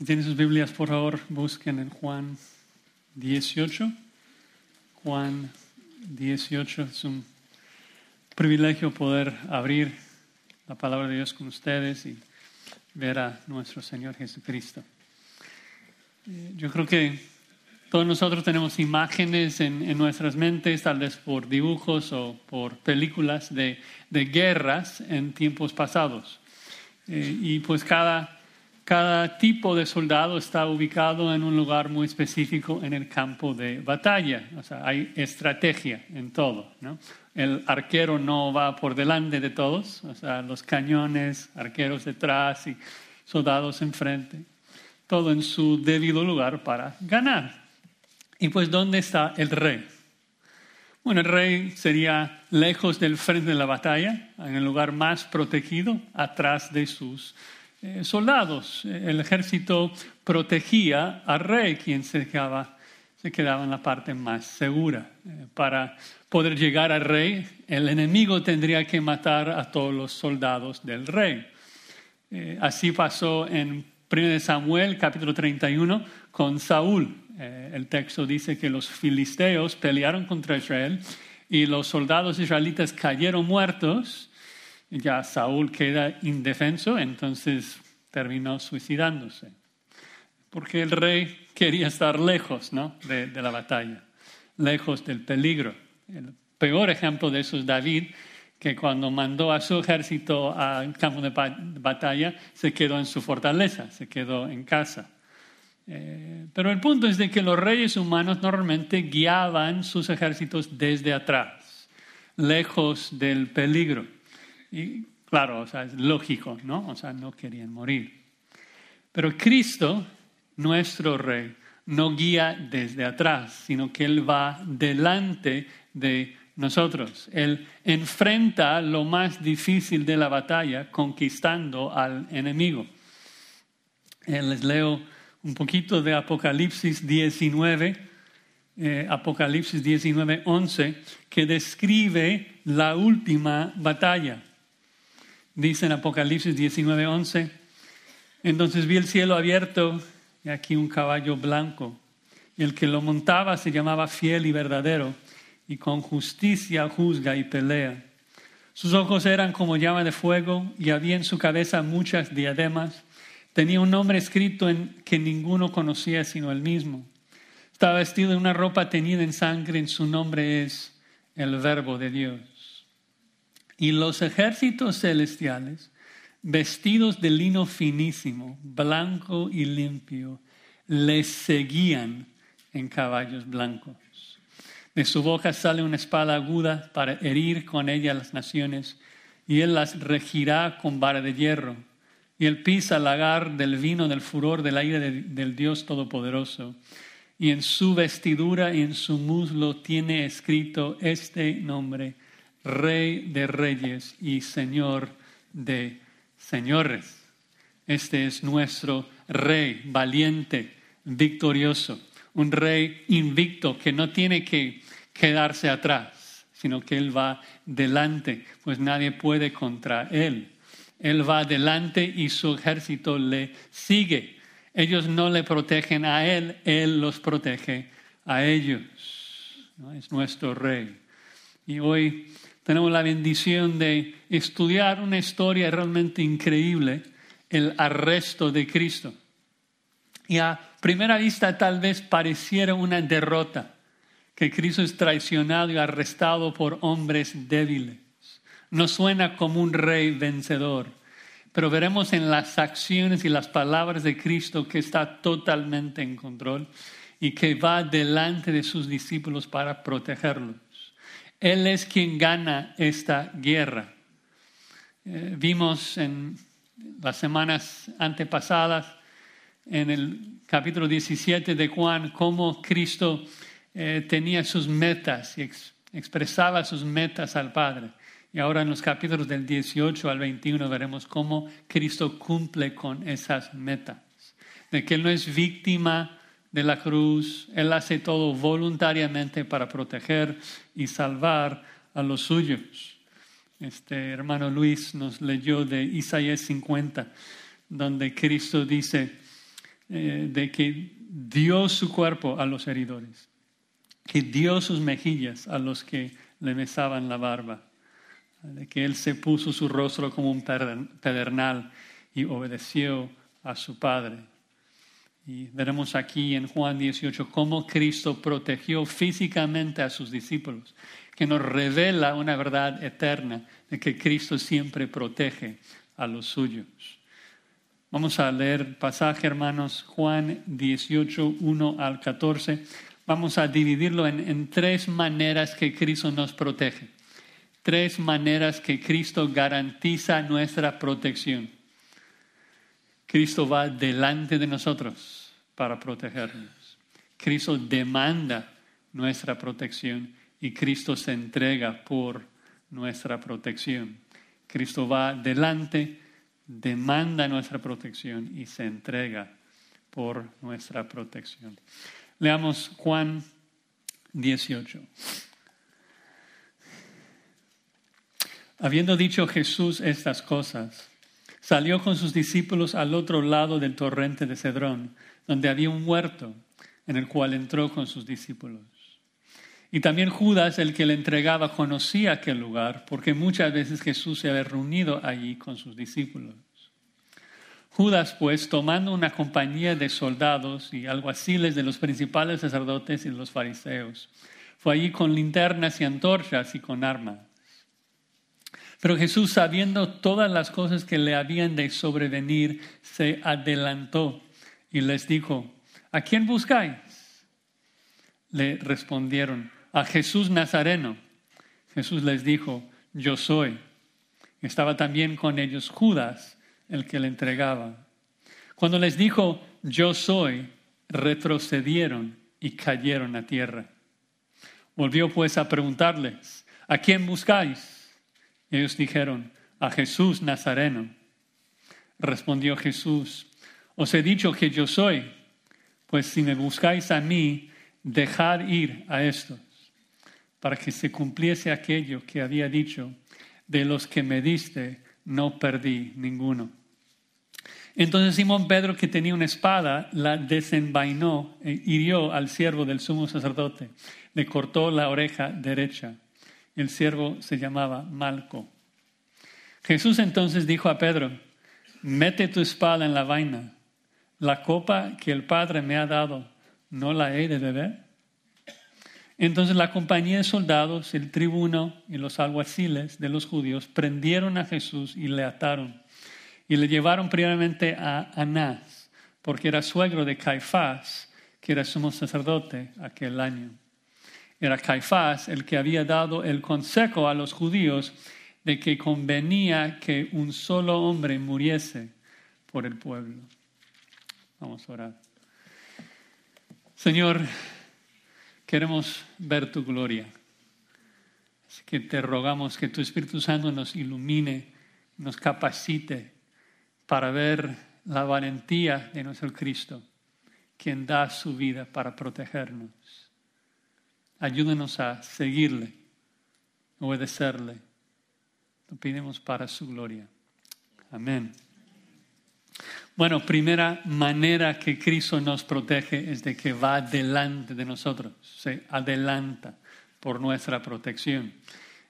Si tienen sus Biblias, por favor, busquen en Juan 18. Juan 18 es un privilegio poder abrir la palabra de Dios con ustedes y ver a nuestro Señor Jesucristo. Eh, yo creo que todos nosotros tenemos imágenes en, nuestras mentes, tal vez por dibujos o por películas de, guerras en tiempos pasados. Eh, y pues cada, cada tipo de soldado está ubicado en un lugar muy específico en el campo de batalla. O sea, hay estrategia en todo. El arquero no va por delante de todos, o sea, los cañones, arqueros detrás y soldados enfrente. Todo en su debido lugar para ganar. Y pues, ¿dónde está el rey? Bueno, el rey sería lejos del frente de la batalla, en el lugar más protegido, atrás de sus eh, soldados. El ejército protegía al rey, quien se quedaba, se quedaba en la parte más segura. Eh, para poder llegar al rey, el enemigo tendría que matar a todos los soldados del rey. Eh, así pasó en 1 Samuel capítulo 31 con Saúl. El texto dice que los filisteos pelearon contra Israel y los soldados israelitas cayeron muertos. Ya Saúl queda indefenso, entonces terminó suicidándose. Porque el rey quería estar lejos ¿no? de, la batalla, lejos del peligro. El peor ejemplo de eso es David, que cuando mandó a su ejército al campo de batalla, se quedó en su fortaleza, se quedó en casa. Eh, pero el punto es de que los reyes humanos normalmente guiaban sus ejércitos desde atrás, lejos del peligro. Y claro, o sea, es lógico, ¿no? O sea, no querían morir. Pero Cristo, nuestro rey, no guía desde atrás, sino que Él va delante de nosotros. Él enfrenta lo más difícil de la batalla, conquistando al enemigo. Les leo un poquito de Apocalipsis 19, eh, Apocalipsis 19, 11, que describe la última batalla. Dice en Apocalipsis 19, 11, entonces vi el cielo abierto y aquí un caballo blanco. El que lo montaba se llamaba fiel y verdadero y con justicia juzga y pelea. Sus ojos eran como llama de fuego y había en su cabeza muchas diademas Tenía un nombre escrito en que ninguno conocía sino él mismo. Estaba vestido en una ropa teñida en sangre, en su nombre es el Verbo de Dios. Y los ejércitos celestiales, vestidos de lino finísimo, blanco y limpio, le seguían en caballos blancos. De su boca sale una espada aguda para herir con ella las naciones, y él las regirá con vara de hierro y él pisa el lagar del vino del furor del aire del Dios Todopoderoso. Y en su vestidura y en su muslo tiene escrito este nombre, Rey de Reyes y Señor de Señores. Este es nuestro Rey valiente, victorioso, un Rey invicto que no tiene que quedarse atrás, sino que Él va delante, pues nadie puede contra Él. Él va adelante y su ejército le sigue. Ellos no le protegen a Él, Él los protege a ellos. Es nuestro rey. Y hoy tenemos la bendición de estudiar una historia realmente increíble, el arresto de Cristo. Y a primera vista tal vez pareciera una derrota, que Cristo es traicionado y arrestado por hombres débiles no suena como un rey vencedor, pero veremos en las acciones y las palabras de Cristo que está totalmente en control y que va delante de sus discípulos para protegerlos. Él es quien gana esta guerra. Eh, vimos en las semanas antepasadas, en el capítulo 17 de Juan, cómo Cristo eh, tenía sus metas y expresaba sus metas al Padre. Y ahora en los capítulos del 18 al 21 veremos cómo Cristo cumple con esas metas. De que Él no es víctima de la cruz, Él hace todo voluntariamente para proteger y salvar a los suyos. Este hermano Luis nos leyó de Isaías 50, donde Cristo dice, eh, de que dio su cuerpo a los heridores, que dio sus mejillas a los que le besaban la barba, de que Él se puso su rostro como un pedernal y obedeció a su Padre. Y veremos aquí en Juan 18 cómo Cristo protegió físicamente a sus discípulos, que nos revela una verdad eterna de que Cristo siempre protege a los suyos. Vamos a leer pasaje, hermanos, Juan 18, 1 al 14. Vamos a dividirlo en, en tres maneras que Cristo nos protege. Tres maneras que Cristo garantiza nuestra protección. Cristo va delante de nosotros para protegernos. Cristo demanda nuestra protección y Cristo se entrega por nuestra protección. Cristo va delante, demanda nuestra protección y se entrega por nuestra protección. Leamos Juan 18. Habiendo dicho Jesús estas cosas, salió con sus discípulos al otro lado del torrente de Cedrón, donde había un huerto en el cual entró con sus discípulos. Y también Judas, el que le entregaba, conocía aquel lugar, porque muchas veces Jesús se había reunido allí con sus discípulos. Judas, pues, tomando una compañía de soldados y alguaciles de los principales sacerdotes y los fariseos, fue allí con linternas y antorchas y con armas. Pero Jesús, sabiendo todas las cosas que le habían de sobrevenir, se adelantó y les dijo, ¿a quién buscáis? Le respondieron, a Jesús Nazareno. Jesús les dijo, yo soy. Estaba también con ellos Judas, el que le entregaba. Cuando les dijo, yo soy, retrocedieron y cayeron a tierra. Volvió pues a preguntarles, ¿a quién buscáis? Ellos dijeron, a Jesús Nazareno. Respondió Jesús, os he dicho que yo soy, pues si me buscáis a mí, dejad ir a estos, para que se cumpliese aquello que había dicho, de los que me diste, no perdí ninguno. Entonces Simón Pedro, que tenía una espada, la desenvainó e hirió al siervo del sumo sacerdote, le cortó la oreja derecha. El siervo se llamaba Malco. Jesús entonces dijo a Pedro, mete tu espada en la vaina. La copa que el Padre me ha dado, ¿no la he de beber? Entonces la compañía de soldados, el tribuno y los alguaciles de los judíos prendieron a Jesús y le ataron. Y le llevaron primeramente a Anás, porque era suegro de Caifás, que era sumo sacerdote aquel año. Era Caifás el que había dado el consejo a los judíos de que convenía que un solo hombre muriese por el pueblo. Vamos a orar. Señor, queremos ver tu gloria. Así que te rogamos que tu Espíritu Santo nos ilumine, nos capacite para ver la valentía de nuestro Cristo, quien da su vida para protegernos. Ayúdenos a seguirle, obedecerle. Lo pedimos para su gloria. Amén. Bueno, primera manera que Cristo nos protege es de que va delante de nosotros, se adelanta por nuestra protección.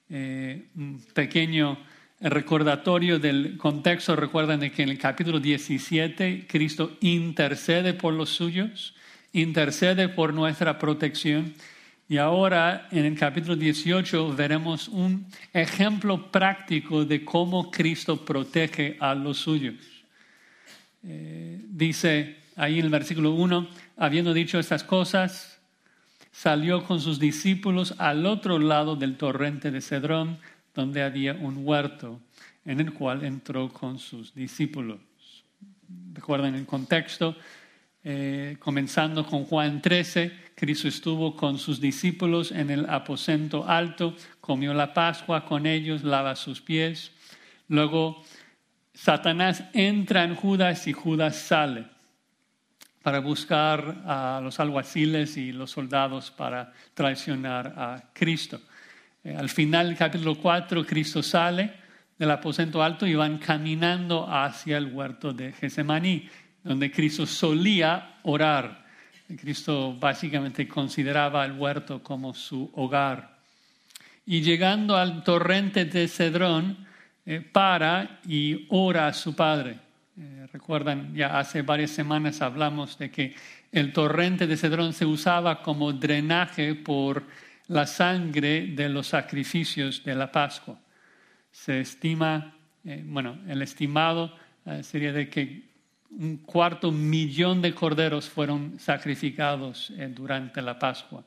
Eh, un pequeño recordatorio del contexto, recuerdan de que en el capítulo 17 Cristo intercede por los suyos, intercede por nuestra protección y ahora en el capítulo 18 veremos un ejemplo práctico de cómo Cristo protege a los suyos. Eh, dice ahí en el versículo 1, habiendo dicho estas cosas, salió con sus discípulos al otro lado del torrente de Cedrón, donde había un huerto en el cual entró con sus discípulos. Recuerden el contexto, eh, comenzando con Juan 13, Cristo estuvo con sus discípulos en el aposento alto, comió la Pascua con ellos, lava sus pies. Luego Satanás entra en Judas y Judas sale para buscar a los alguaciles y los soldados para traicionar a Cristo. Eh, al final del capítulo 4, Cristo sale del aposento alto y van caminando hacia el huerto de Getsemaní donde Cristo solía orar. Cristo básicamente consideraba el huerto como su hogar. Y llegando al torrente de Cedrón, eh, para y ora a su padre. Eh, recuerdan, ya hace varias semanas hablamos de que el torrente de Cedrón se usaba como drenaje por la sangre de los sacrificios de la Pascua. Se estima, eh, bueno, el estimado sería de que un cuarto millón de corderos fueron sacrificados durante la Pascua.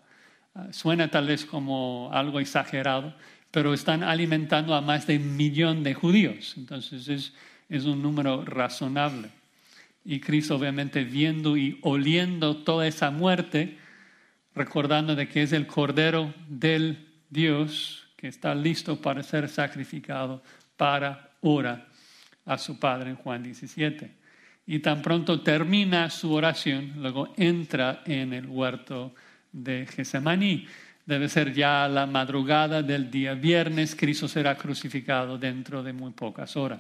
Ah, suena tal vez como algo exagerado, pero están alimentando a más de un millón de judíos. Entonces es, un número razonable. Y Cristo obviamente viendo y oliendo toda esa muerte, recordando de que es el Cordero del Dios que está listo para ser sacrificado para ora a su Padre en Juan 17. Y tan pronto termina su oración, luego entra en el huerto de Getsemaní. Debe ser ya la madrugada del día viernes, Cristo será crucificado dentro de muy pocas horas.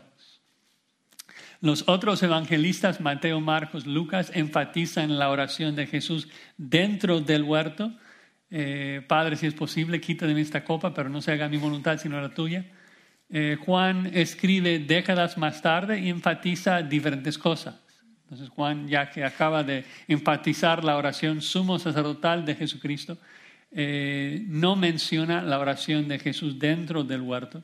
Los otros evangelistas, Mateo, Marcos, Lucas, enfatizan la oración de Jesús dentro del huerto. Eh, Padre, si es posible, quita de mí esta copa, pero no se haga mi voluntad sino la tuya. Eh, Juan escribe décadas más tarde y enfatiza diferentes cosas. Entonces Juan, ya que acaba de enfatizar la oración sumo sacerdotal de Jesucristo, eh, no menciona la oración de Jesús dentro del huerto,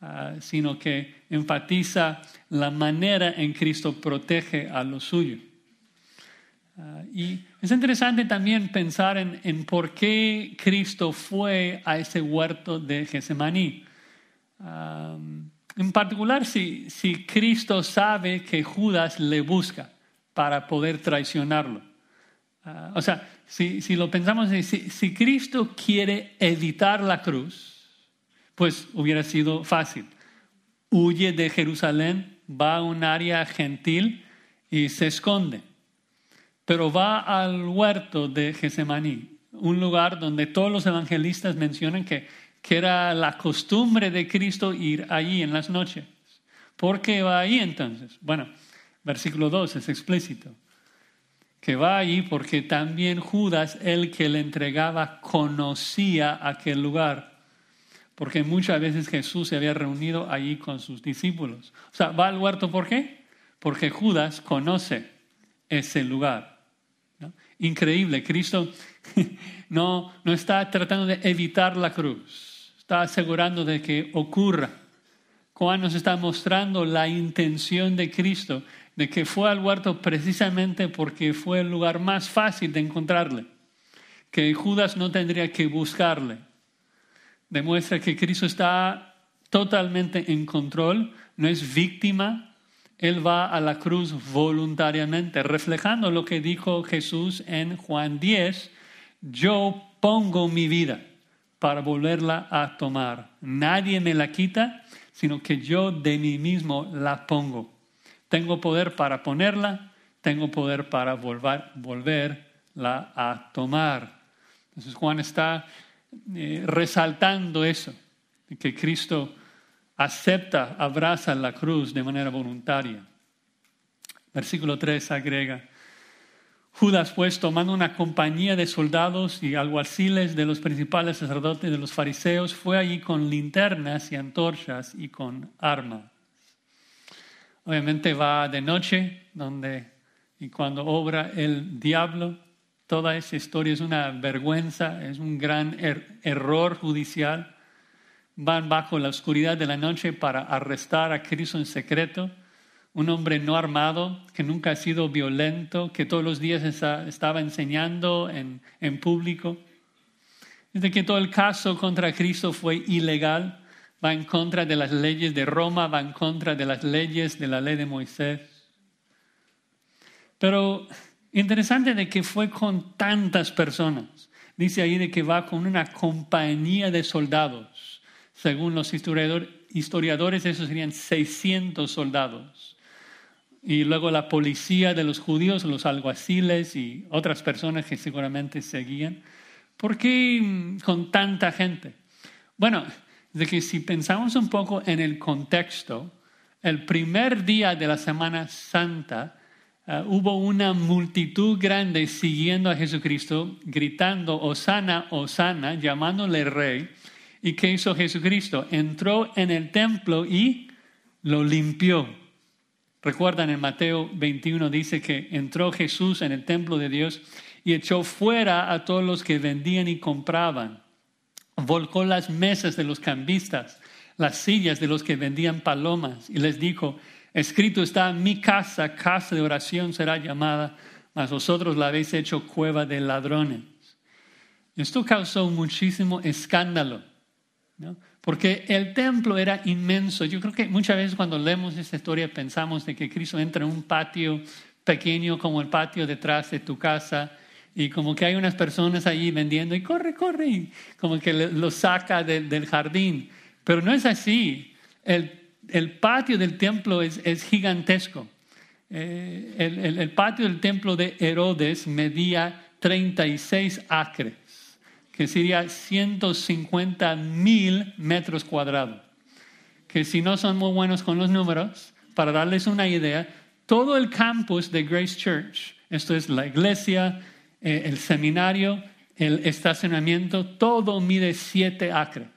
ah, sino que enfatiza la manera en Cristo protege a lo suyo. Ah, y es interesante también pensar en, en, por qué Cristo fue a ese huerto de Getsemaní. En particular, si, si Cristo sabe que Judas le busca para poder traicionarlo. Ah, o sea, si, si, lo pensamos si, si Cristo quiere evitar la cruz, pues hubiera sido fácil. Huye de Jerusalén, va a un área gentil y se esconde. Pero va al huerto de Getsemaní, un lugar donde todos los evangelistas mencionan que, que era la costumbre de Cristo ir allí en las noches. ¿Por qué va ahí entonces? Bueno, Versículo 2 es explícito. Que va allí porque también Judas, el que le entregaba, conocía aquel lugar. Porque muchas veces Jesús se había reunido allí con sus discípulos. O sea, va al huerto ¿por qué? Porque Judas conoce ese lugar. Increíble, Cristo no, no está tratando de evitar la cruz, está asegurando de que ocurra. Juan nos está mostrando la intención de Cristo de que fue al huerto precisamente porque fue el lugar más fácil de encontrarle, que Judas no tendría que buscarle. Demuestra que Cristo está totalmente en control, no es víctima, Él va a la cruz voluntariamente, reflejando lo que dijo Jesús en Juan 10, yo pongo mi vida para volverla a tomar. Nadie me la quita, sino que yo de mí mismo la pongo. Tengo poder para ponerla, tengo poder para volver, volverla a tomar. Entonces Juan está eh, resaltando eso, que Cristo acepta, abraza la cruz de manera voluntaria. Versículo 3 agrega, Judas pues tomando una compañía de soldados y alguaciles de los principales sacerdotes de los fariseos, fue allí con linternas y antorchas y con armas. Obviamente va de noche, donde y cuando obra el diablo, toda esa historia es una vergüenza, es un gran er-, error judicial. Van bajo la oscuridad de la noche para arrestar a Cristo en secreto, un hombre no armado, que nunca ha sido violento, que todos los días estaba enseñando en, en público. Desde que todo el caso contra Cristo fue ilegal, va en contra de las leyes de Roma, va en contra de las leyes de la ley de Moisés. Pero interesante de que fue con tantas personas. Dice ahí de que va con una compañía de soldados. Según los historiadores, esos serían 600 soldados. Y luego la policía de los judíos, los alguaciles y otras personas que seguramente seguían. ¿Por qué con tanta gente? Bueno, de que si pensamos un poco en el contexto, el primer día de la Semana Santa uh, hubo una multitud grande siguiendo a Jesucristo, gritando, Osana, Osana, llamándole rey. ¿Y qué hizo Jesucristo? Entró en el templo y lo limpió. Recuerdan en Mateo 21 dice que entró Jesús en el templo de Dios y echó fuera a todos los que vendían y compraban. Volcó las mesas de los cambistas, las sillas de los que vendían palomas y les dijo, escrito está, mi casa, casa de oración será llamada, mas vosotros la habéis hecho cueva de ladrones. Esto causó muchísimo escándalo, porque el templo era inmenso. Yo creo que muchas veces cuando leemos esta historia pensamos de que Cristo entra en un patio pequeño como el patio detrás de tu casa y como que hay unas personas allí vendiendo y corre, corre, y como que lo saca del jardín. Pero no es así. El, patio del templo es, es gigantesco. Eh, el, el, el, patio del templo de Herodes medía 36 acres, que sería 150 mil metros cuadrados. Que si no son muy buenos con los números, para darles una idea, todo el campus de Grace Church, esto es la iglesia, eh, el seminario, el estacionamiento, todo mide 7 acres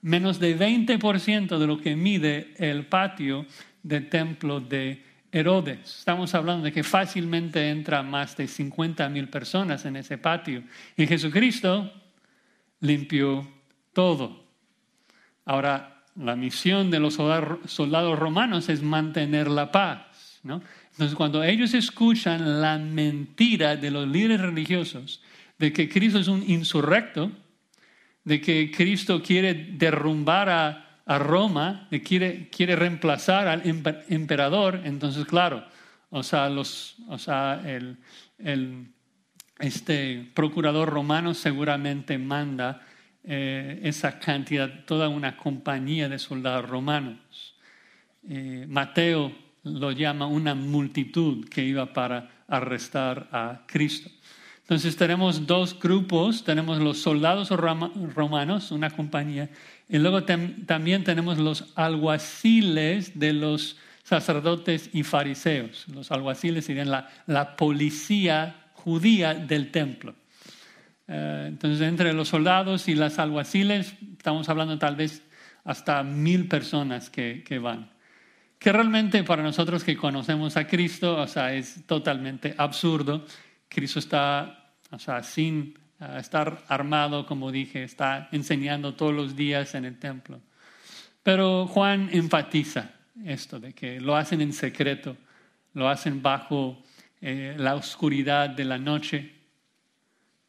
menos de 20% de lo que mide el patio del templo de Herodes. Estamos hablando de que fácilmente entra más de 50 mil personas en ese patio. Y Jesucristo limpió todo. Ahora, la misión de los soldados romanos es mantener la paz. ¿no? Entonces, cuando ellos escuchan la mentira de los líderes religiosos de que Cristo es un insurrecto, de que Cristo quiere derrumbar a, Roma, de quiere, quiere reemplazar al emperador, entonces claro, o sea, los, o sea el, este procurador romano seguramente manda eh, esa cantidad, toda una compañía de soldados romanos. Eh, Mateo lo llama una multitud que iba para arrestar a Cristo. Entonces tenemos dos grupos, tenemos los soldados romanos, una compañía, y luego también tenemos los alguaciles de los sacerdotes y fariseos. Los alguaciles serían la, policía judía del templo. Eh, entonces entre los soldados y las alguaciles estamos hablando tal vez hasta mil personas que, que van que realmente para nosotros que conocemos a Cristo, o sea, es totalmente absurdo. Cristo está o sea, sin ah, estar armado, como dije, está enseñando todos los días en el templo. Pero Juan enfatiza esto, de que lo hacen en secreto, lo hacen bajo eh, la oscuridad de la noche.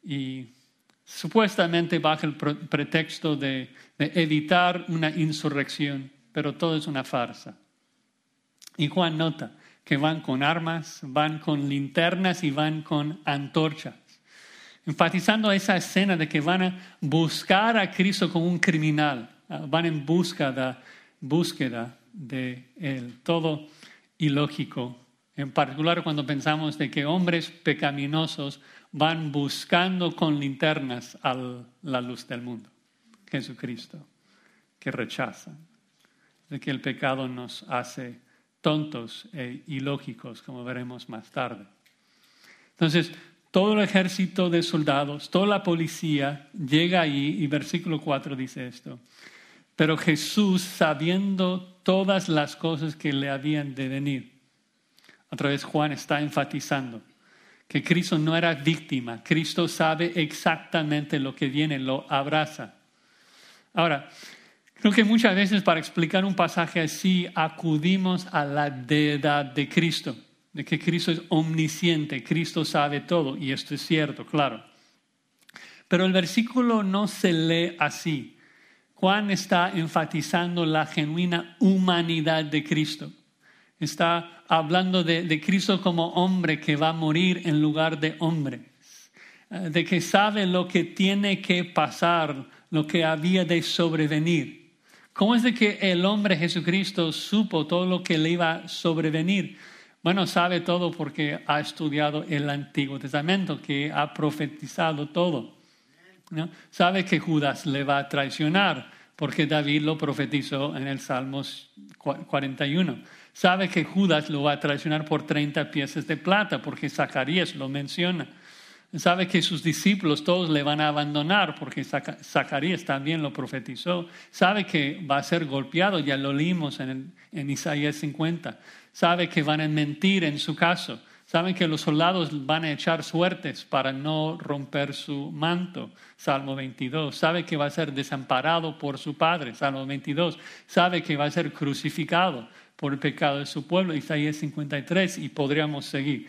Y supuestamente bajo el pretexto de, evitar una insurrección, pero todo es una farsa. Y Juan nota que van con armas, van con linternas y van con antorchas. Enfatizando esa escena de que van a buscar a Cristo como un criminal, ah, van en búsqueda, búsqueda de él, todo ilógico, en particular cuando pensamos de que hombres pecaminosos van buscando con linternas a la luz del mundo, Jesucristo, que rechazan, de que el pecado nos hace tontos e ilógicos, como veremos más tarde. Entonces, todo el ejército de soldados, toda la policía llega ahí y versículo 4 dice esto. Pero Jesús, sabiendo todas las cosas que le habían de venir, otra vez Juan está enfatizando que Cristo no era víctima, Cristo sabe exactamente lo que viene, lo abraza. Ahora, creo que muchas veces para explicar un pasaje así acudimos a la deidad de Cristo de que Cristo es omnisciente, Cristo sabe todo, y esto es cierto, claro. Pero el versículo no se lee así. Juan está enfatizando la genuina humanidad de Cristo. Está hablando de, de Cristo como hombre que va a morir en lugar de hombres, eh, de que sabe lo que tiene que pasar, lo que había de sobrevenir. ¿Cómo es de que el hombre Jesucristo supo todo lo que le iba a sobrevenir? Bueno, sabe todo porque ha estudiado el Antiguo Testamento, que ha profetizado todo. Sabe que Judas le va a traicionar, porque David lo profetizó en el Salmos 41. Sabe que Judas lo va a traicionar por 30 piezas de plata, porque Zacarías lo menciona. Sabe que sus discípulos todos le van a abandonar, porque Zacarías también lo profetizó. Sabe que va a ser golpeado, ya lo leímos en, Isaías 50. Sabe que van a mentir en su caso. Saben que los soldados van a echar suertes para no romper su manto, Salmo 22. Sabe que va a ser desamparado por su padre, Salmo 22. Sabe que va a ser crucificado por el pecado de su pueblo, Isaías 53, y podríamos seguir.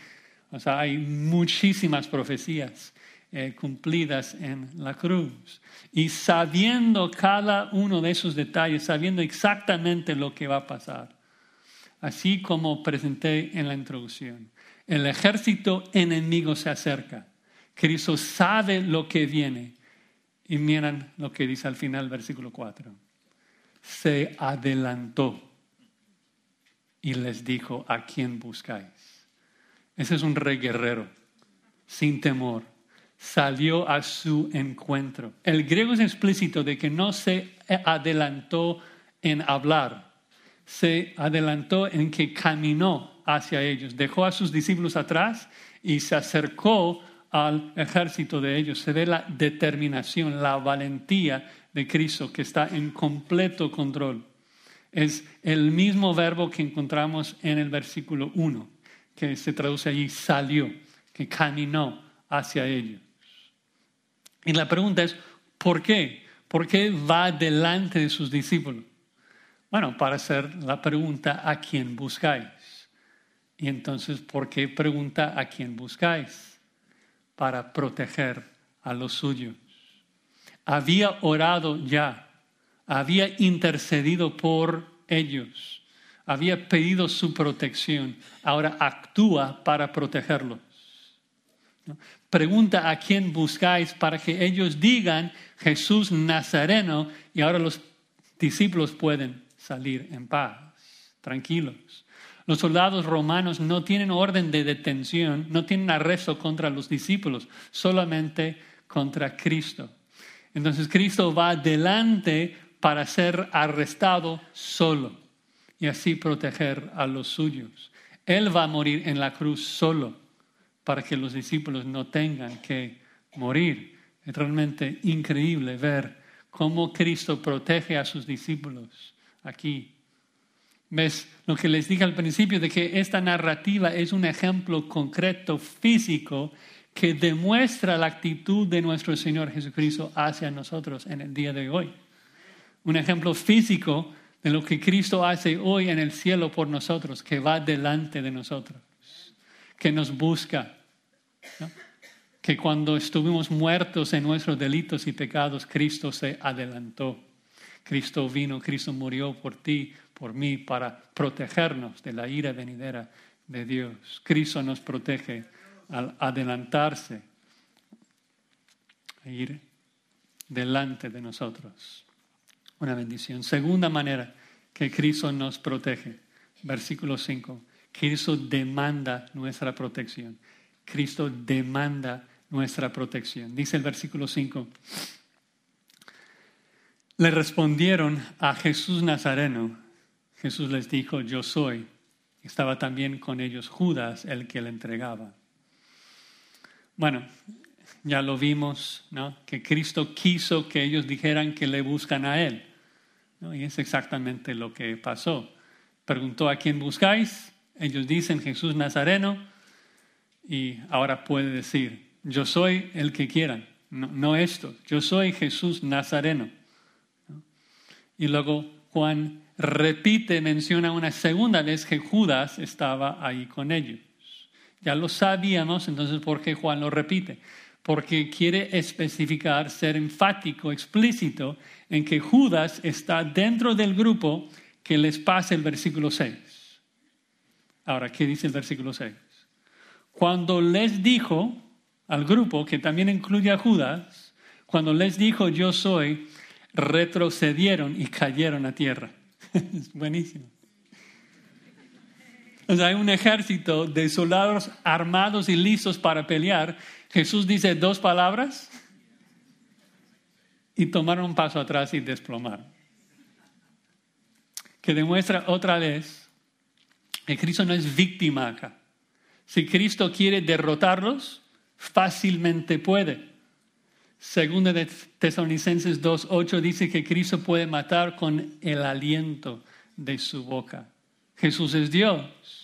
O sea, hay muchísimas profecías eh, cumplidas en la cruz. Y sabiendo cada uno de esos detalles, sabiendo exactamente lo que va a pasar, así como presenté en la introducción el ejército enemigo se acerca. Cristo sabe lo que viene. Y miren lo que dice al final, versículo 4. Se adelantó y les dijo, ¿a quién buscáis? Ese es un rey guerrero, sin temor. Salió a su encuentro. El griego es explícito de que no se adelantó en hablar, se adelantó en que caminó hacia ellos, dejó a sus discípulos atrás y se acercó al ejército de ellos. Se ve la determinación, la valentía de Cristo que está en completo control. Es el mismo verbo que encontramos en el versículo 1, que se traduce allí, salió, que caminó hacia ellos. Y la pregunta es, ¿por qué? ¿Por qué va delante de sus discípulos? Bueno, para hacer la pregunta, ¿a quién buscáis? Y entonces, ¿por qué pregunta a quién buscáis? Para proteger a los suyos. Había orado ya, había intercedido por ellos, había pedido su protección, ahora actúa para protegerlos. Pregunta a quién buscáis para que ellos digan Jesús Nazareno y ahora los discípulos pueden salir en paz, tranquilos. Los soldados romanos no tienen orden de detención, no tienen arresto contra los discípulos, solamente contra Cristo. Entonces Cristo va adelante para ser arrestado solo y así proteger a los suyos. Él va a morir en la cruz solo para que los discípulos no tengan que morir. Es realmente increíble ver cómo Cristo protege a sus discípulos aquí ¿Ves lo que les dije al principio de que esta narrativa es un ejemplo concreto, físico, que demuestra la actitud de nuestro Señor Jesucristo hacia nosotros en el día de hoy? Un ejemplo físico de lo que Cristo hace hoy en el cielo por nosotros, que va delante de nosotros, que nos busca. Que cuando estuvimos muertos en nuestros delitos y pecados, Cristo se adelantó. Cristo vino, Cristo murió por ti, por mí para protegernos de la ira venidera de Dios. Cristo nos protege al adelantarse e ir delante de nosotros. Una bendición. Segunda manera que Cristo nos protege. Versículo 5. Cristo demanda nuestra protección. Cristo demanda nuestra protección. Dice el versículo 5. Le respondieron a Jesús Nazareno, Jesús les dijo, yo soy. Estaba también con ellos Judas, el que le entregaba. Bueno, ya lo vimos, ¿no? Que Cristo quiso que ellos dijeran que le buscan a Él. Y es exactamente lo que pasó. Preguntó a quién buscáis. Ellos dicen Jesús Nazareno. Y ahora puede decir, yo soy el que quieran. No, esto, yo soy Jesús Nazareno. Y luego Juan repite, menciona una segunda vez que Judas estaba ahí con ellos. Ya lo sabíamos, entonces ¿por qué Juan lo repite? Porque quiere especificar, ser enfático, explícito en que Judas está dentro del grupo que les pasa el versículo 6. Ahora, ¿qué dice el versículo 6? Cuando les dijo al grupo, que también incluye a Judas, cuando les dijo yo soy, retrocedieron y cayeron a tierra. es buenísimo. O sea, hay un ejército de soldados armados y listos para pelear. Jesús dice dos palabras y tomaron un paso atrás y desplomaron. Que demuestra otra vez que Cristo no es víctima acá. Si Cristo quiere derrotarlos, fácilmente puede. Segunda de Tesalonicenses 2.8 dice que Cristo puede matar con el aliento de su boca. Jesús es Dios.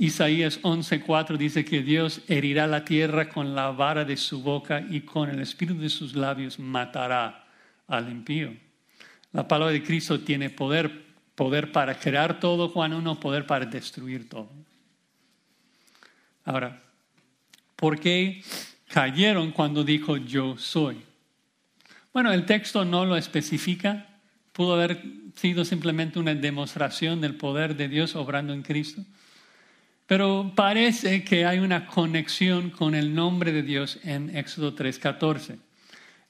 Isaías 11.4 dice que Dios herirá la tierra con la vara de su boca y con el espíritu de sus labios matará al impío. La palabra de Cristo tiene poder, poder para crear todo, Juan 1, poder para destruir todo. Ahora, ¿por qué cayeron cuando dijo yo soy? Bueno, el texto no lo especifica. Pudo haber sido simplemente una demostración del poder de Dios obrando en Cristo. Pero parece que hay una conexión con el nombre de Dios en Éxodo 3.14.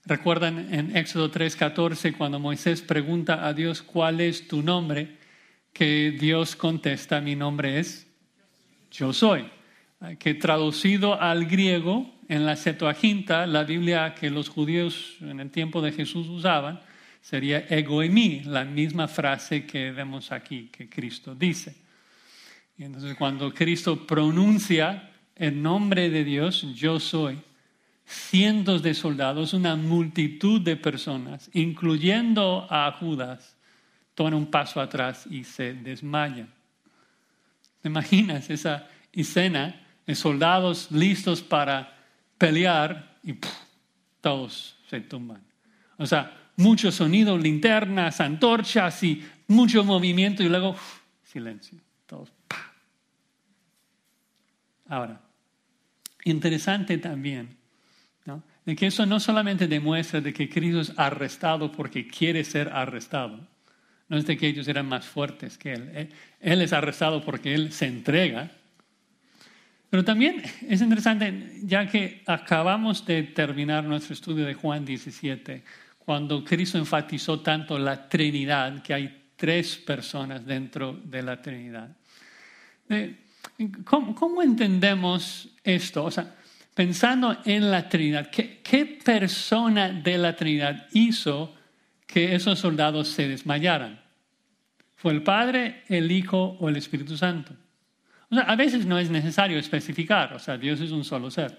Recuerdan en Éxodo 3.14 cuando Moisés pregunta a Dios cuál es tu nombre, que Dios contesta, mi nombre es yo soy. Que traducido al griego, en la Septuaginta, la Biblia que los judíos en el tiempo de Jesús usaban, sería ego la misma frase que vemos aquí, que Cristo dice. Y entonces cuando Cristo pronuncia el nombre de Dios, yo soy, cientos de soldados, una multitud de personas, incluyendo a Judas, toman un paso atrás y se desmayan. ¿Te imaginas esa escena de soldados listos para pelear y todos se tumban? O sea, mucho sonido, linternas, antorchas y mucho movimiento y luego silencio. Todos Ahora, interesante también, ¿no? de que eso no solamente demuestra de que Cristo es arrestado porque quiere ser arrestado, no es de que ellos eran más fuertes que Él, Él es arrestado porque Él se entrega, pero también es interesante, ya que acabamos de terminar nuestro estudio de Juan 17, cuando Cristo enfatizó tanto la Trinidad, que hay tres personas dentro de la Trinidad. Eh, ¿Cómo, entendemos esto? O sea, pensando en la Trinidad, ¿qué, persona de la Trinidad hizo que esos soldados se desmayaran? ¿Fue el Padre, el Hijo o el Espíritu Santo? O sea, a veces no es necesario especificar, o sea, Dios es un solo ser.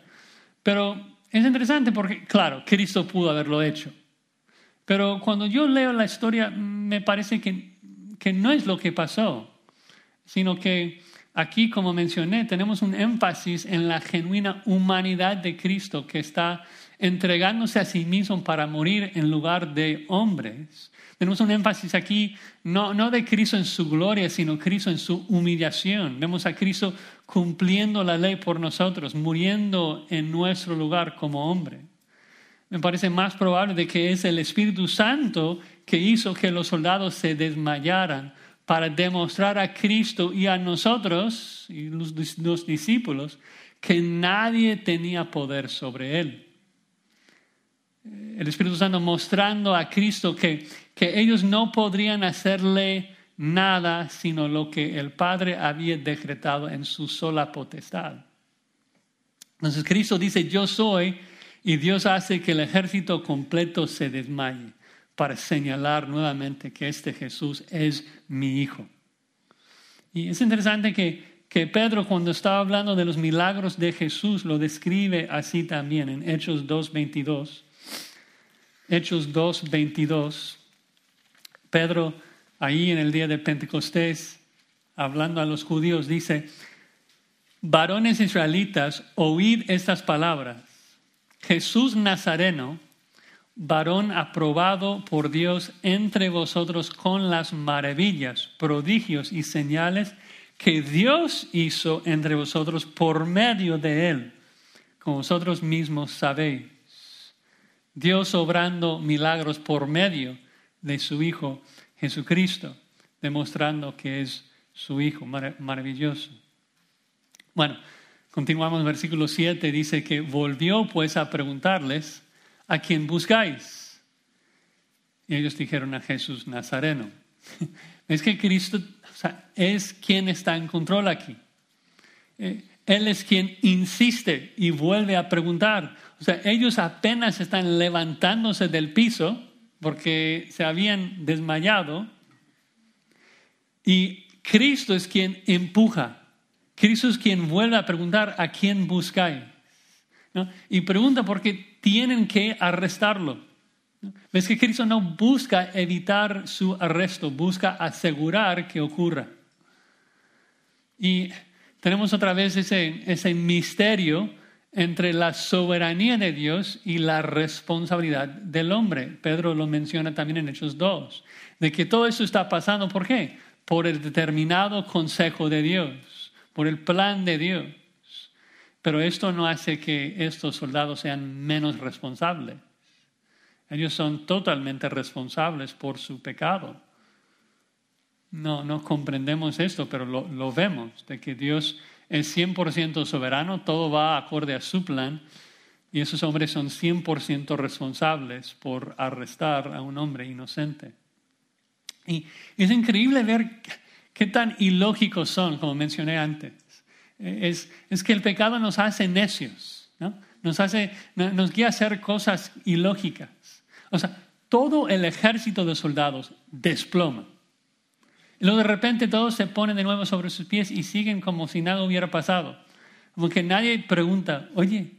Pero es interesante porque, claro, Cristo pudo haberlo hecho. Pero cuando yo leo la historia, me parece que, que no es lo que pasó, sino que Aquí, como mencioné, tenemos un énfasis en la genuina humanidad de Cristo que está entregándose a sí mismo para morir en lugar de hombres. Tenemos un énfasis aquí no, no de Cristo en su gloria, sino Cristo en su humillación. Vemos a Cristo cumpliendo la ley por nosotros, muriendo en nuestro lugar como hombre. Me parece más probable de que es el Espíritu Santo que hizo que los soldados se desmayaran para demostrar a Cristo y a nosotros y los, los discípulos que nadie tenía poder sobre él. El Espíritu Santo mostrando a Cristo que, que ellos no podrían hacerle nada sino lo que el Padre había decretado en su sola potestad. Entonces Cristo dice, yo soy, y Dios hace que el ejército completo se desmaye para señalar nuevamente que este Jesús es mi Hijo. Y es interesante que, que Pedro cuando estaba hablando de los milagros de Jesús lo describe así también en Hechos 2.22. Hechos 2.22. Pedro ahí en el día de Pentecostés, hablando a los judíos, dice, varones israelitas, oíd estas palabras. Jesús Nazareno, varón aprobado por Dios entre vosotros con las maravillas, prodigios y señales que Dios hizo entre vosotros por medio de él, como vosotros mismos sabéis. Dios obrando milagros por medio de su Hijo Jesucristo, demostrando que es su Hijo maravilloso. Bueno, continuamos versículo 7, dice que volvió pues a preguntarles, ¿a quién buscáis? Y ellos dijeron a Jesús Nazareno. Es que Cristo es quien está en control aquí. Eh, él es quien insiste y vuelve a preguntar. O sea, ellos apenas están levantándose del piso porque se habían desmayado. Y Cristo es quien empuja. Cristo es quien vuelve a preguntar a quién buscáis. Y pregunta porque tienen que arrestarlo. Ves que Cristo no busca evitar su arresto, busca asegurar que ocurra. Y tenemos otra vez ese, ese misterio entre la soberanía de Dios y la responsabilidad del hombre. Pedro lo menciona también en Hechos 2, de que todo eso está pasando, ¿por qué? Por el determinado consejo de Dios, por el plan de Dios. Pero esto no hace que estos soldados sean menos responsables. Ellos son totalmente responsables por su pecado. No, no comprendemos esto, pero lo, lo vemos, de que Dios es 100% soberano, todo va acorde a su plan y esos hombres son 100% responsables por arrestar a un hombre inocente. Y es increíble ver qué tan ilógicos son, como mencioné antes. Es, que el pecado nos hace necios, ¿no? nos, hace, nos guía a hacer cosas ilógicas. O sea, todo el ejército de soldados desploma. Y luego de repente todos se ponen de nuevo sobre sus pies y siguen como si nada hubiera pasado. Como que nadie pregunta, oye,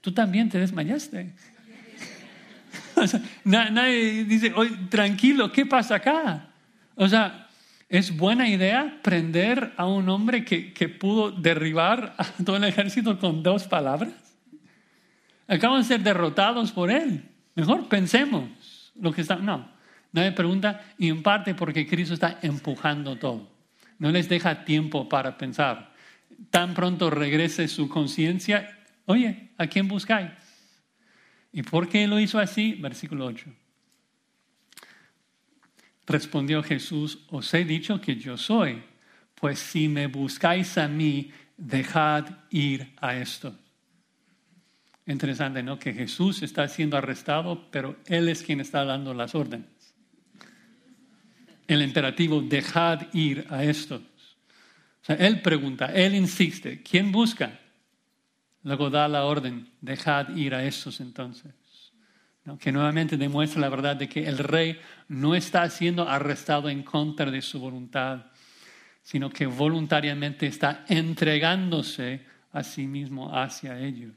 tú también te desmayaste. o sea, nadie dice, oye, tranquilo, ¿qué pasa acá? O sea, ¿es buena idea prender a un hombre que, que pudo derribar a todo el ejército con dos palabras? Acaban de ser derrotados por él. Mejor pensemos lo que está. No, Nadie pregunta y en parte porque Cristo está empujando todo. No les deja tiempo para pensar. Tan pronto regrese su conciencia, oye, ¿a quién buscáis? ¿Y por qué lo hizo así? Versículo 8. Respondió Jesús, os he dicho que yo soy, pues si me buscáis a mí, dejad ir a esto. Interesante, ¿no? Que Jesús está siendo arrestado, pero Él es quien está dando las órdenes el imperativo, dejad ir a estos. O sea, él pregunta, él insiste, ¿quién busca? Luego da la orden, dejad ir a estos entonces. Que nuevamente demuestra la verdad de que el rey no está siendo arrestado en contra de su voluntad, sino que voluntariamente está entregándose a sí mismo hacia ellos,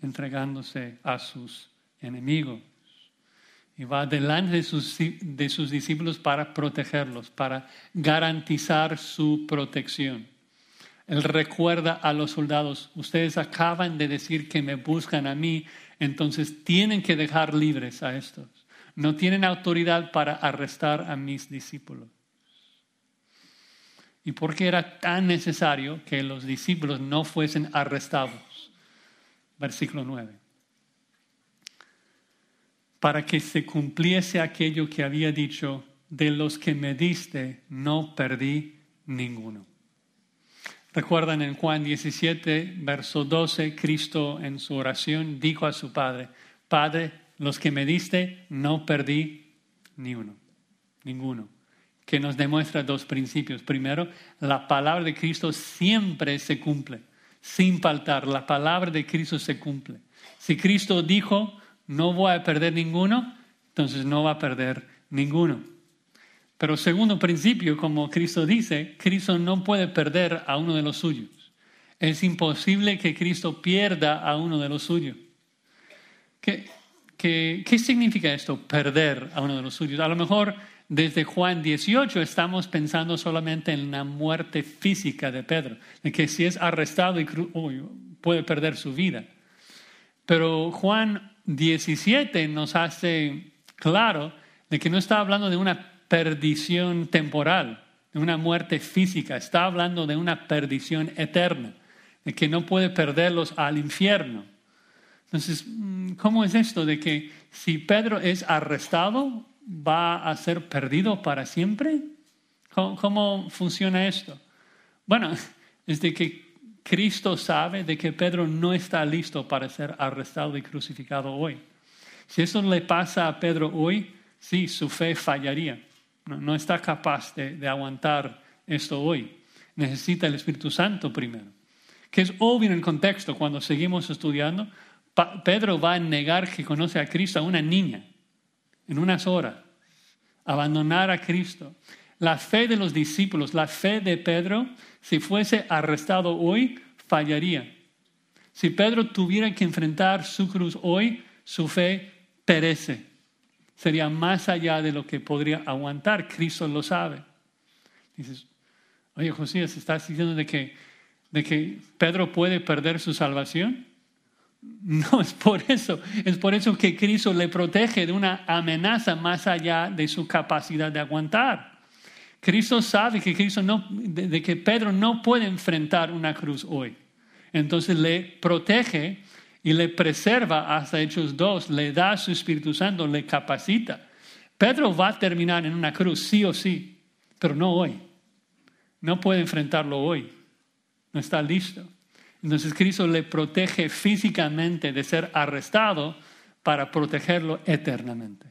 entregándose a sus enemigos y va delante de sus, de sus discípulos para protegerlos, para garantizar su protección. Él recuerda a los soldados, ustedes acaban de decir que me buscan a mí, entonces tienen que dejar libres a estos. No tienen autoridad para arrestar a mis discípulos. ¿Y por qué era tan necesario que los discípulos no fuesen arrestados? Versículo 9 para que se cumpliese aquello que había dicho, de los que me diste no perdí ninguno. Recuerdan en Juan 17, verso 12, Cristo en su oración dijo a su Padre, Padre, los que me diste no perdí ni uno, ninguno, que nos demuestra dos principios. Primero, la palabra de Cristo siempre se cumple, sin faltar, la palabra de Cristo se cumple. Si Cristo dijo, no voy a perder ninguno, entonces no va a perder ninguno. Pero segundo principio, como Cristo dice, Cristo no puede perder a uno de los suyos. Es imposible que Cristo pierda a uno de los suyos. ¿Qué, qué, qué significa esto, perder a uno de los suyos? A lo mejor desde Juan 18 estamos pensando solamente en la muerte física de Pedro, de que si es arrestado y puede perder su vida. Pero Juan 17 nos hace claro de que no está hablando de una perdición temporal, de una muerte física, está hablando de una perdición eterna, de que no puede perderlos al infierno. Entonces, mm, ¿cómo es esto de que si Pedro es arrestado, va a ser perdido para siempre? ¿Cómo, cómo funciona esto? Bueno, es de que Cristo sabe de que Pedro no está listo para ser arrestado y crucificado hoy. Si eso le pasa a Pedro hoy, sí, su fe fallaría. No, está capaz de, aguantar esto hoy. Necesita el Espíritu Santo primero. Que es obvio en el contexto, cuando seguimos estudiando, Pedro va a negar que conoce a Cristo a una niña en unas horas. Abandonar a Cristo. La fe de los discípulos, la fe de Pedro, si fuese arrestado hoy, fallaría. Si Pedro tuviera que enfrentar su cruz hoy, su fe perece. Sería más allá de lo que podría aguantar. Cristo lo sabe. Dices, oye Josías, ¿estás diciendo de que, de que Pedro puede perder su salvación? No es por eso, es por eso que Cristo le protege de una amenaza más allá de su capacidad de aguantar. Cristo sabe que, Cristo no, de que Pedro no puede enfrentar una cruz hoy. Entonces le protege y le preserva hasta Hechos 2, le da su Espíritu Santo, le capacita. Pedro va a terminar en una cruz, sí o sí, pero no hoy. No puede enfrentarlo hoy. No está listo. Entonces Cristo le protege físicamente de ser arrestado para protegerlo eternamente.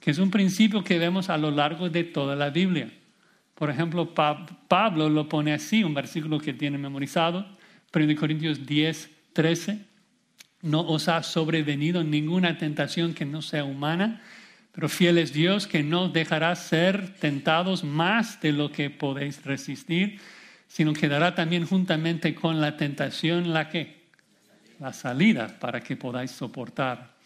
Que es un principio que vemos a lo largo de toda la Biblia. Por ejemplo, Pablo lo pone así, un versículo que tiene memorizado, 1 Corintios 10, 13. No os ha sobrevenido ninguna tentación que no sea humana, pero fiel es Dios que no dejará ser tentados más de lo que podéis resistir, sino que dará también juntamente con la tentación la que la salida para que podáis soportar.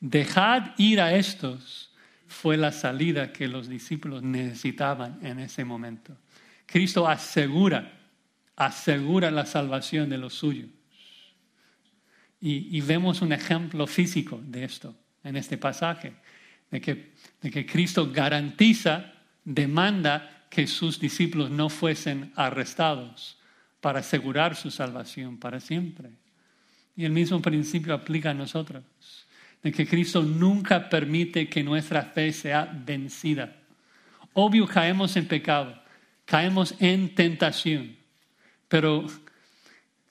Dejad ir a estos fue la salida que los discípulos necesitaban en ese momento. Cristo asegura, asegura la salvación de los suyos. Y, vemos un ejemplo físico de esto en este pasaje, de que, de que Cristo garantiza, demanda que sus discípulos no fuesen arrestados para asegurar su salvación para siempre. Y el mismo principio aplica a nosotros, de que Cristo nunca permite que nuestra fe sea vencida. Obvio caemos en pecado, caemos en tentación, pero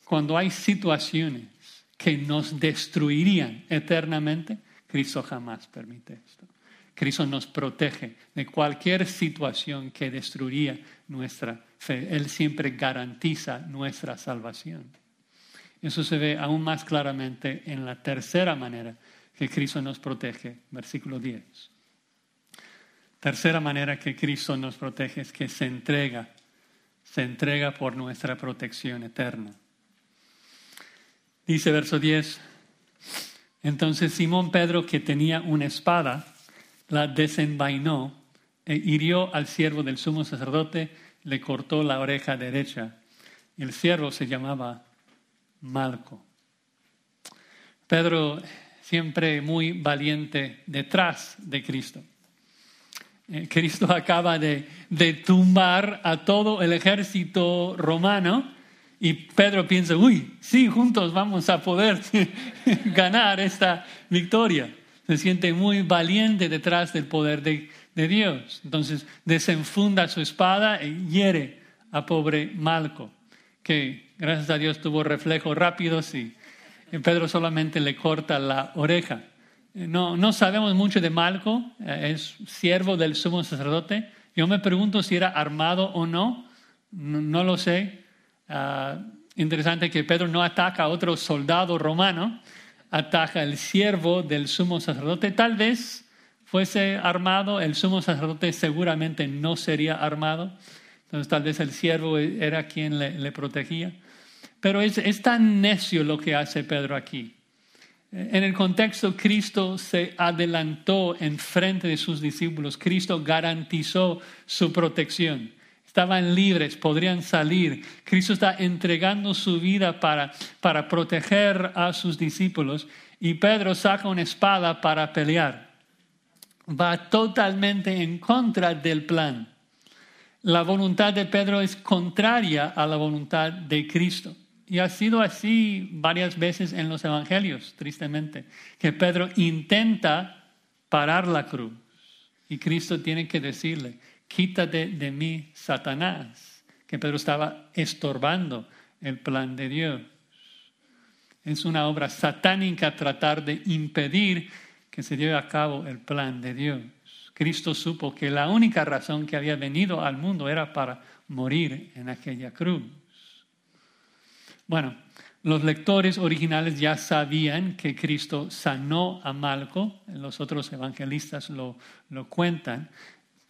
cuando hay situaciones que nos destruirían eternamente, Cristo jamás permite esto. Cristo nos protege de cualquier situación que destruiría nuestra fe. Él siempre garantiza nuestra salvación. Eso se ve aún más claramente en la tercera manera que Cristo nos protege, versículo 10. Tercera manera que Cristo nos protege es que se entrega, se entrega por nuestra protección eterna. Dice verso 10, entonces Simón Pedro, que tenía una espada, la desenvainó e hirió al siervo del sumo sacerdote, le cortó la oreja derecha. El siervo se llamaba Malco. Pedro siempre muy valiente detrás de Cristo. Eh, Cristo acaba de, de tumbar a todo el ejército romano y Pedro piensa, uy, sí, juntos vamos a poder ganar esta victoria. Se siente muy valiente detrás del poder de, Dios. Entonces desenfunda su espada y hiere a pobre Malco, que gracias a Dios tuvo reflejos rápidos y Pedro solamente le corta la oreja. No, no sabemos mucho de Malco, eh, es siervo del sumo sacerdote. Yo me pregunto si era armado o no, no lo sé. Ah, interesante que Pedro no ataca a otro soldado romano, ataca al siervo del sumo sacerdote. Tal vez fuese armado, el sumo sacerdote seguramente no sería armado. Entonces tal vez el siervo era quien le, protegía. Pero es, es tan necio lo que hace Pedro aquí. En el contexto, Cristo se adelantó en frente de sus discípulos. Cristo garantizó su protección. Estaban libres, podrían salir. Cristo está entregando su vida para, para proteger a sus discípulos y Pedro saca una espada para pelear. Va totalmente en contra del plan. La voluntad de Pedro es contraria a la voluntad de Cristo. Y ha sido así varias veces en los evangelios, tristemente, que Pedro intenta parar la cruz y Cristo tiene que decirle, quítate de mí, Satanás, que Pedro estaba estorbando el plan de Dios. Es una obra satánica tratar de impedir que se lleve a cabo el plan de Dios. Cristo supo que la única razón que había venido al mundo era para morir en aquella cruz. Bueno, los lectores originales ya sabían que Cristo sanó a Malco, los otros evangelistas lo, lo cuentan,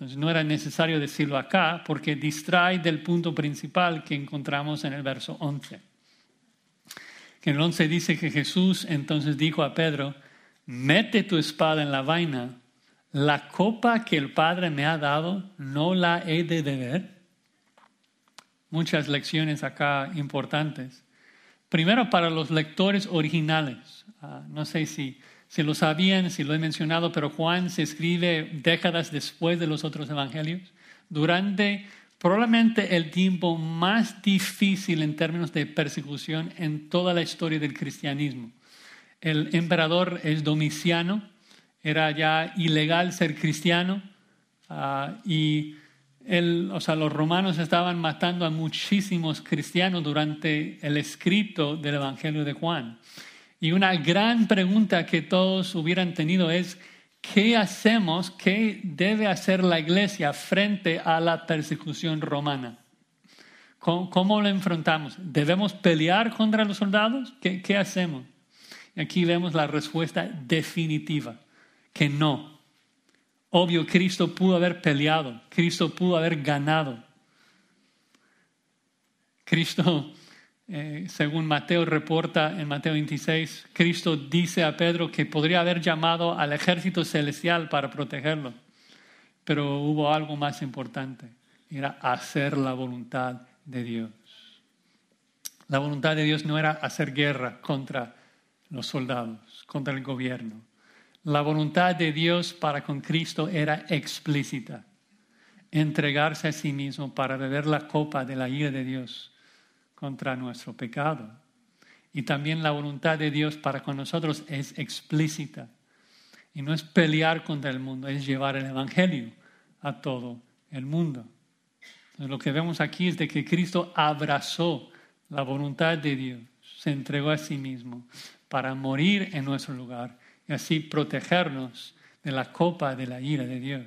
Entonces no era necesario decirlo acá porque distrae del punto principal que encontramos en el verso 11. Que en el 11 dice que Jesús entonces dijo a Pedro, mete tu espada en la vaina, la copa que el Padre me ha dado, no la he de beber. Muchas lecciones acá importantes. Primero para los lectores originales. Ah, no sé si, si lo sabían, si lo he mencionado, pero Juan se escribe décadas después de los otros evangelios, durante probablemente el tiempo más difícil en términos de persecución en toda la historia del cristianismo. El emperador es Domiciano, era ya ilegal ser cristiano ah, y los romanos estaban matando a muchísimos cristianos durante el escrito del Evangelio de Juan. Y una gran pregunta que todos hubieran tenido es, ¿qué hacemos, qué debe hacer la iglesia frente a la persecución romana? ¿Cómo, lo enfrentamos? ¿Debemos pelear contra los soldados? ¿Qué, qué hacemos? Aquí vemos la respuesta definitiva que no. Obvio, Cristo pudo haber peleado, Cristo pudo haber ganado. Cristo, eh, según Mateo reporta en Mateo 26, Cristo dice a Pedro que podría haber llamado al ejército celestial para protegerlo, pero hubo algo más importante, era hacer la voluntad de Dios. La voluntad de Dios no era hacer guerra contra los soldados, contra el gobierno. La voluntad de Dios para con Cristo era explícita. Entregarse a sí mismo para beber la copa de la ira de Dios contra nuestro pecado. Y también la voluntad de Dios para con nosotros es explícita. Y no es pelear contra el mundo, es llevar el Evangelio a todo el mundo. lo que vemos aquí es de que Cristo abrazó la voluntad de Dios, se entregó a sí mismo para morir en nuestro lugar y así protegernos de la copa de la ira de Dios.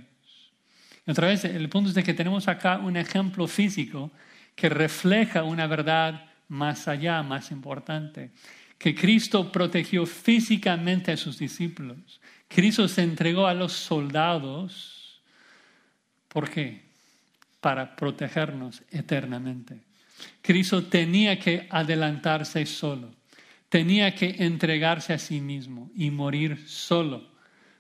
Y otra vez, el punto es de que tenemos acá un ejemplo físico que refleja una verdad más allá, más importante, que Cristo protegió físicamente a sus discípulos. Cristo se entregó a los soldados. ¿Por qué? Para protegernos eternamente. Cristo tenía que adelantarse solo tenía que entregarse a sí mismo y morir solo,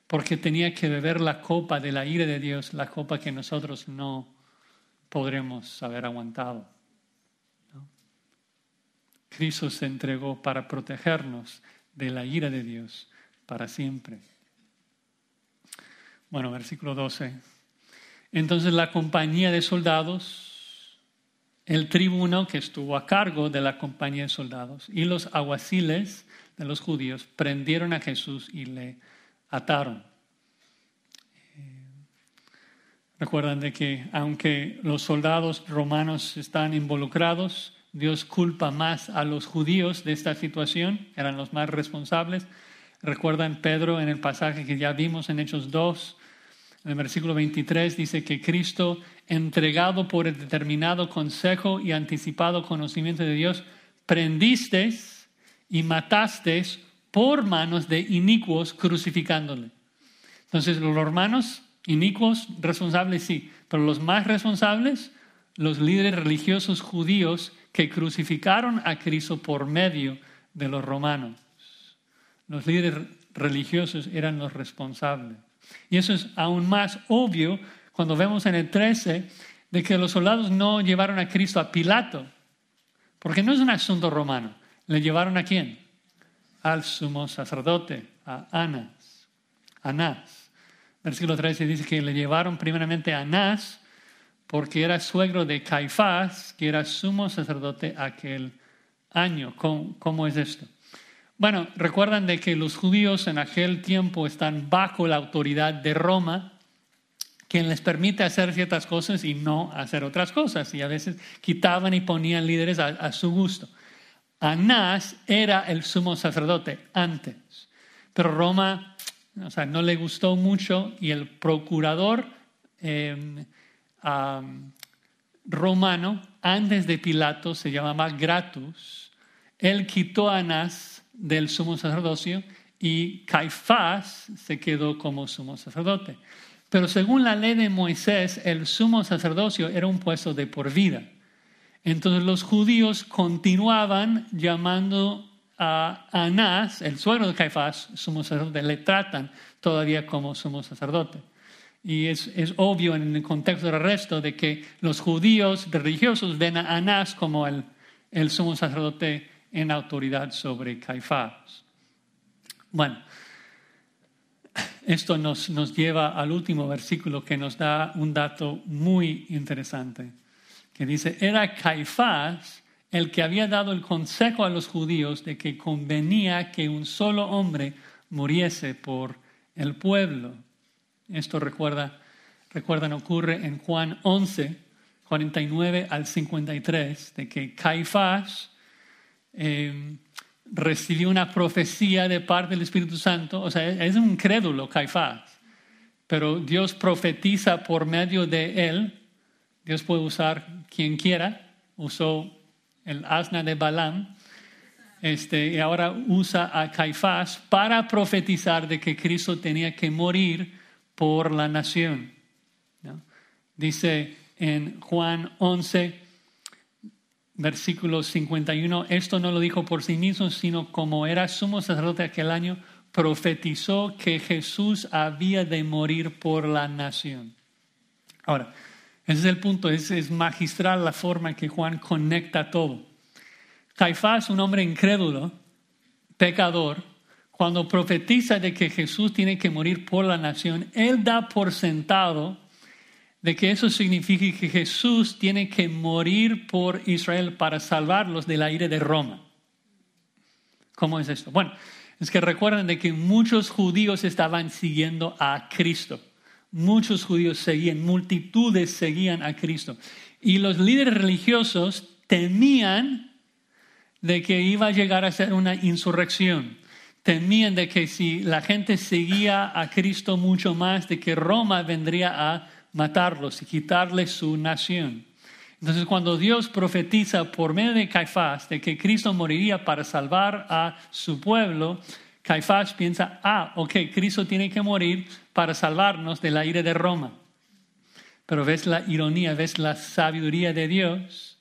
porque tenía que beber la copa de la ira de Dios, la copa que nosotros no podremos haber aguantado. Cristo se entregó para protegernos de la ira de Dios para siempre. Bueno, versículo 12. Entonces la compañía de soldados el tribuno que estuvo a cargo de la compañía de soldados y los aguaciles de los judíos prendieron a Jesús y le ataron. Eh, recuerdan de que aunque los soldados romanos están involucrados, Dios culpa más a los judíos de esta situación, eran los más responsables. Recuerdan Pedro en el pasaje que ya vimos en Hechos 2, en el versículo 23 dice que Cristo, entregado por el determinado consejo y anticipado conocimiento de Dios, prendisteis y matasteis por manos de inicuos crucificándole. Entonces, los hermanos inicuos, responsables sí, pero los más responsables, los líderes religiosos judíos que crucificaron a Cristo por medio de los romanos. Los líderes religiosos eran los responsables. Y eso es aún más obvio cuando vemos en el 13 de que los soldados no llevaron a Cristo a Pilato, porque no es un asunto romano. ¿Le llevaron a quién? Al sumo sacerdote, a Anás. Anás. Versículo 13 dice que le llevaron primeramente a Anás porque era suegro de Caifás, que era sumo sacerdote aquel año. cómo es esto? Bueno, recuerdan de que los judíos en aquel tiempo están bajo la autoridad de Roma, quien les permite hacer ciertas cosas y no hacer otras cosas. Y a veces quitaban y ponían líderes a, su gusto. Anás era el sumo sacerdote antes, pero Roma o sea, no le gustó mucho y el procurador em, romano, antes de Pilato, se llamaba Gratus, él quitó a Anás del sumo sacerdocio y Caifás se quedó como sumo sacerdote. Pero según la ley de Moisés, el sumo sacerdocio era un puesto de por vida. Entonces los judíos continuaban llamando a Anás, el suegro de Caifás, sumo sacerdote, le tratan todavía como sumo sacerdote. Y es, obvio en el contexto del resto de que los judíos religiosos ven a Anás como el, el sumo sacerdote en autoridad sobre Caifás. Bueno, esto nos, nos lleva al último versículo que nos da un dato muy interesante, que dice, era Caifás el que había dado el consejo a los judíos de que convenía que un solo hombre muriese por el pueblo. Esto recuerda, recuerdan, ocurre en Juan 11, 49 al 53, de que Caifás eh, recibió una profecía de parte del Espíritu Santo. O sea, es un crédulo Caifás, pero Dios profetiza por medio de él. Dios puede usar quien quiera. Usó el asna de Balaam. Este, y ahora usa a Caifás para profetizar de que Cristo tenía que morir por la nación. Dice en Juan 11, versículo 51, esto no lo dijo por sí mismo, sino como era sumo sacerdote aquel año, profetizó que Jesús había de morir por la nación. Ahora, ese es el punto, es, es magistral la forma en que Juan conecta todo. Caifás, un hombre incrédulo, pecador, cuando profetiza de que Jesús tiene que morir por la nación, él da por sentado de que eso significa que Jesús tiene que morir por Israel para salvarlos del aire de Roma. ¿Cómo es esto? Bueno, es que recuerden de que muchos judíos estaban siguiendo a Cristo. Muchos judíos seguían, multitudes seguían a Cristo. Y los líderes religiosos temían de que iba a llegar a ser una insurrección temían de que si la gente seguía a Cristo mucho más, de que Roma vendría a matarlos y quitarles su nación. Entonces cuando Dios profetiza por medio de Caifás de que Cristo moriría para salvar a su pueblo, Caifás piensa, ah, ok, Cristo tiene que morir para salvarnos del aire de Roma. Pero ves la ironía, ves la sabiduría de Dios,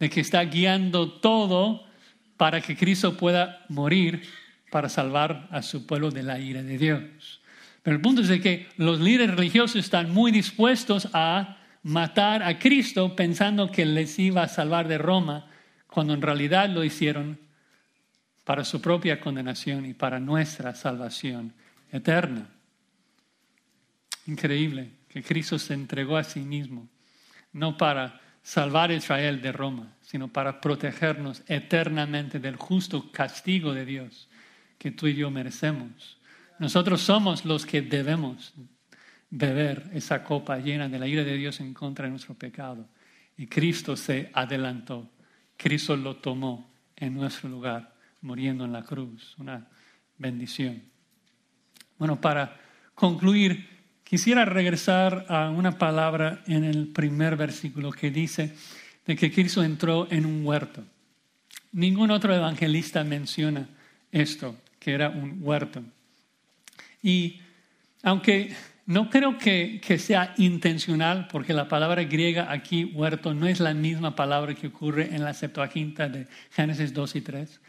de que está guiando todo para que Cristo pueda morir para salvar a su pueblo de la ira de Dios. Pero el punto es de que los líderes religiosos están muy dispuestos a matar a Cristo pensando que les iba a salvar de Roma, cuando en realidad lo hicieron para su propia condenación y para nuestra salvación eterna. Increíble que Cristo se entregó a sí mismo, no para salvar a Israel de Roma, sino para protegernos eternamente del justo castigo de Dios que tú y yo merecemos. Nosotros somos los que debemos beber esa copa llena de la ira de Dios en contra de nuestro pecado. Y Cristo se adelantó, Cristo lo tomó en nuestro lugar, muriendo en la cruz. Una bendición. Bueno, para concluir, quisiera regresar a una palabra en el primer versículo que dice de que Cristo entró en un huerto. Ningún otro evangelista menciona esto que era un huerto. Y aunque no creo que, sea intencional, porque la palabra griega aquí, huerto, no es la misma palabra que ocurre en la Septuaginta de Génesis 2 y 3.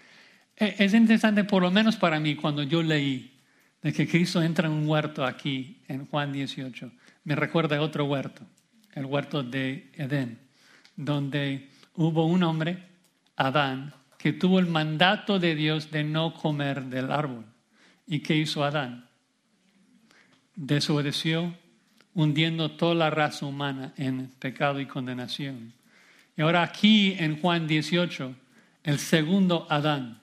E, es interesante, por lo menos para mí, cuando yo leí de que Cristo entra en un huerto aquí, en Juan 18, me recuerda otro huerto, el huerto de Edén, donde hubo un hombre, Adán, que tuvo el mandato de Dios de no comer del árbol. ¿Y qué hizo Adán? Desobedeció, hundiendo toda la raza humana en pecado y condenación. Y ahora aquí en Juan 18, el segundo Adán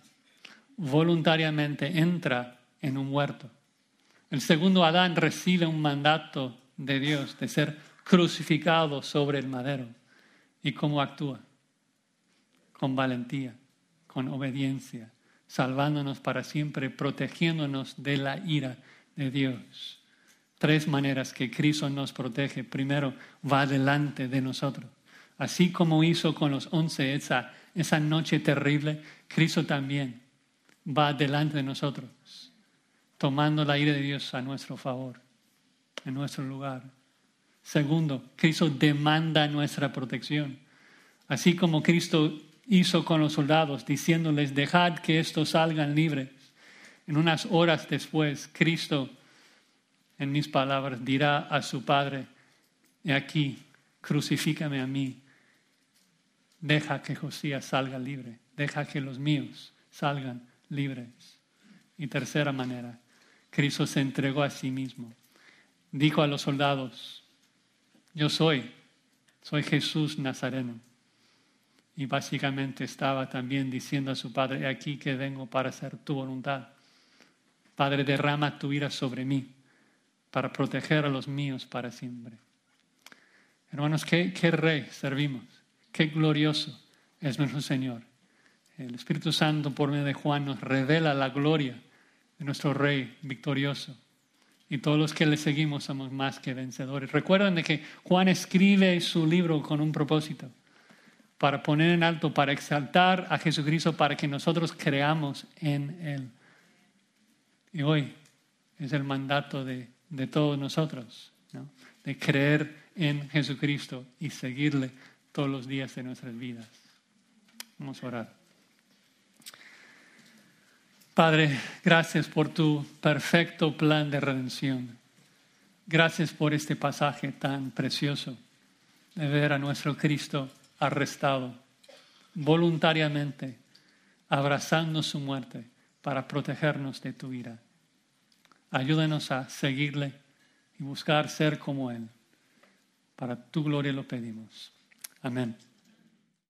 voluntariamente entra en un huerto. El segundo Adán recibe un mandato de Dios de ser crucificado sobre el madero. ¿Y cómo actúa? Con valentía con obediencia, salvándonos para siempre, protegiéndonos de la ira de Dios. Tres maneras que Cristo nos protege. Primero, va delante de nosotros. Así como hizo con los once esa, esa noche terrible, Cristo también va delante de nosotros, tomando la ira de Dios a nuestro favor. en nuestro lugar. Segundo, Cristo demanda nuestra protección. Así como Cristo hizo con los soldados, diciéndoles, dejad que estos salgan libres. En unas horas después, Cristo, en mis palabras, dirá a su Padre, he aquí, crucifícame a mí, deja que Josías salga libre, deja que los míos salgan libres. Y tercera manera, Cristo se entregó a sí mismo. Dijo a los soldados, yo soy, soy Jesús Nazareno. Y básicamente estaba también diciendo a su Padre, aquí que vengo para hacer tu voluntad. Padre, derrama tu ira sobre mí para proteger a los míos para siempre. Hermanos, ¿qué, qué rey servimos? Qué glorioso es nuestro Señor. El Espíritu Santo por medio de Juan nos revela la gloria de nuestro Rey victorioso. Y todos los que le seguimos somos más que vencedores. Recuerden de que Juan escribe su libro con un propósito, para poner en alto, para exaltar a Jesucristo, para que nosotros creamos en Él. Y hoy es el mandato de, de todos nosotros, de creer en Jesucristo y seguirle todos los días de nuestras vidas. Vamos a orar. Padre, gracias por tu perfecto plan de redención. Gracias por este pasaje tan precioso de ver a nuestro Cristo arrestado voluntariamente, abrazando su muerte para protegernos de tu ira. Ayúdanos a seguirle y buscar ser como Él. Para tu gloria lo pedimos. Amen.